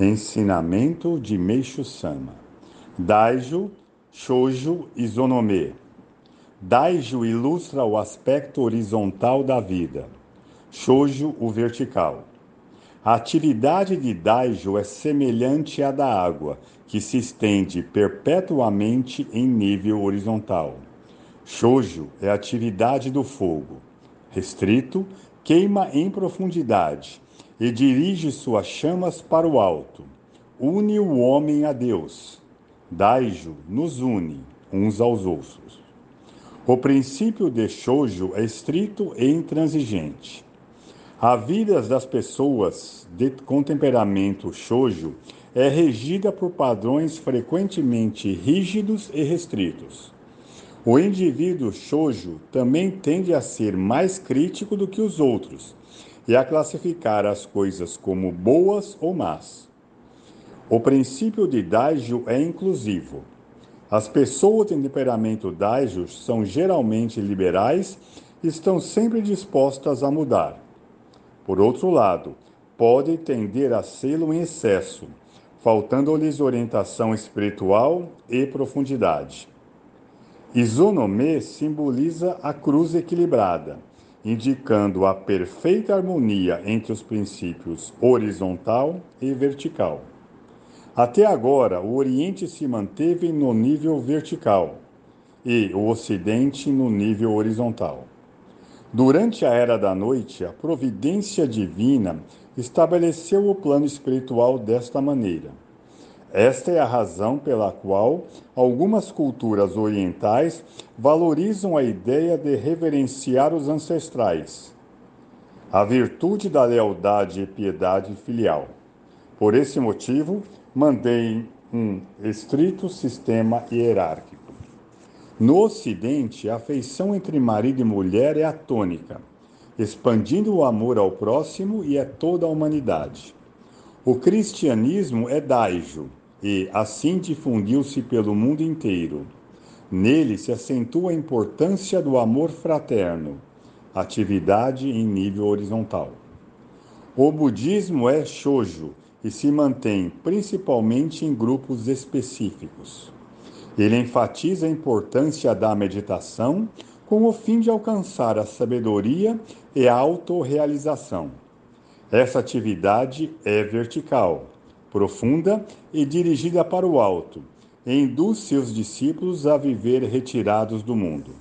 Ensinamento de Meishu Sama. Daijo, Shoujo e Zonome. Daijo ilustra o aspecto horizontal da vida. Shoujo, o vertical. A atividade de Daijo é semelhante à da água, que se estende perpetuamente em nível horizontal. Shoujo é a atividade do fogo. Restrito, queima em profundidade e dirige suas chamas para o alto. Une o homem a Deus. Daijo nos une uns aos outros. O princípio de Shoujo é estrito e intransigente. A vida das pessoas de, com temperamento Shoujo é regida por padrões frequentemente rígidos e restritos. O indivíduo Shoujo também tende a ser mais crítico do que os outros e a classificar as coisas como boas ou más. O princípio de Daijo é inclusivo. As pessoas em temperamento Daijo são geralmente liberais e estão sempre dispostas a mudar. Por outro lado, podem tender a sê-lo em excesso, faltando-lhes orientação espiritual e profundidade. Izonome simboliza a cruz equilibrada indicando a perfeita harmonia entre os princípios horizontal e vertical. Até agora, o Oriente se manteve no nível vertical e o Ocidente no nível horizontal. Durante a Era da Noite, a providência divina estabeleceu o plano espiritual desta maneira. Esta é a razão pela qual algumas culturas orientais valorizam a ideia de reverenciar os ancestrais, a virtude da lealdade e piedade filial. Por esse motivo, mandei um estrito sistema hierárquico. No Ocidente, a afeição entre marido e mulher é atônica, expandindo o amor ao próximo e a toda a humanidade. O cristianismo é daijo, e assim difundiu-se pelo mundo inteiro. Nele se acentua a importância do amor fraterno, atividade em nível horizontal. O budismo é shojo e se mantém principalmente em grupos específicos. Ele enfatiza a importância da meditação com o fim de alcançar a sabedoria e a autorrealização. Essa atividade é vertical profunda e dirigida para o alto, induz seus discípulos a viver retirados do mundo.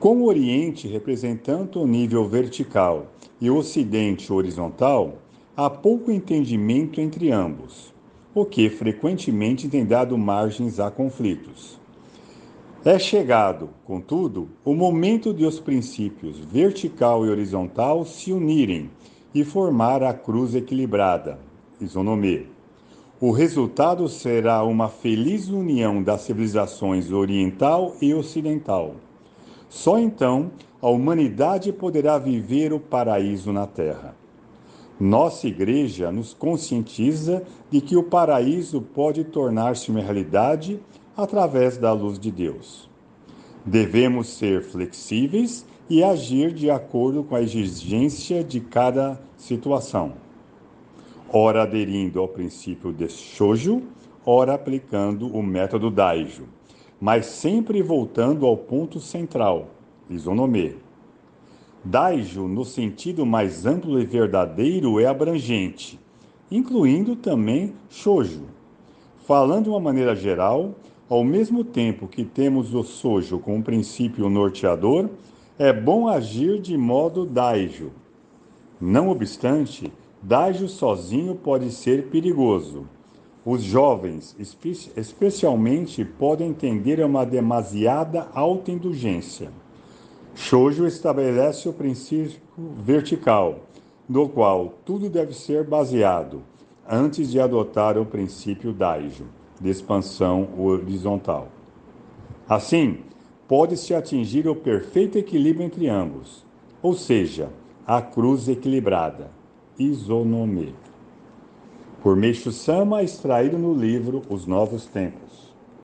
Com o Oriente representando o nível vertical e o Ocidente horizontal, há pouco entendimento entre ambos, o que frequentemente tem dado margens a conflitos. É chegado, contudo, o momento de os princípios vertical e horizontal se unirem e formar a cruz equilibrada, isonomia. O resultado será uma feliz união das civilizações oriental e ocidental. Só então a humanidade poderá viver o paraíso na Terra. Nossa Igreja nos conscientiza de que o paraíso pode tornar-se uma realidade através da luz de Deus. Devemos ser flexíveis e agir de acordo com a exigência de cada situação ora aderindo ao princípio de Shoujo, ora aplicando o método Daijo, mas sempre voltando ao ponto central, Isonome. Daijo, no sentido mais amplo e verdadeiro, é abrangente, incluindo também Shoujo. Falando de uma maneira geral, ao mesmo tempo que temos o Sojo como princípio norteador, é bom agir de modo Daijo. Não obstante, Dágio sozinho pode ser perigoso. Os jovens, espe especialmente, podem tender a uma demasiada autoindulgência. Shoujo estabelece o princípio vertical, no qual tudo deve ser baseado, antes de adotar o princípio Daijo, de expansão horizontal. Assim, pode-se atingir o perfeito equilíbrio entre ambos, ou seja, a cruz equilibrada. Isonome. Por Meixo Sama, extraído no livro Os Novos Tempos.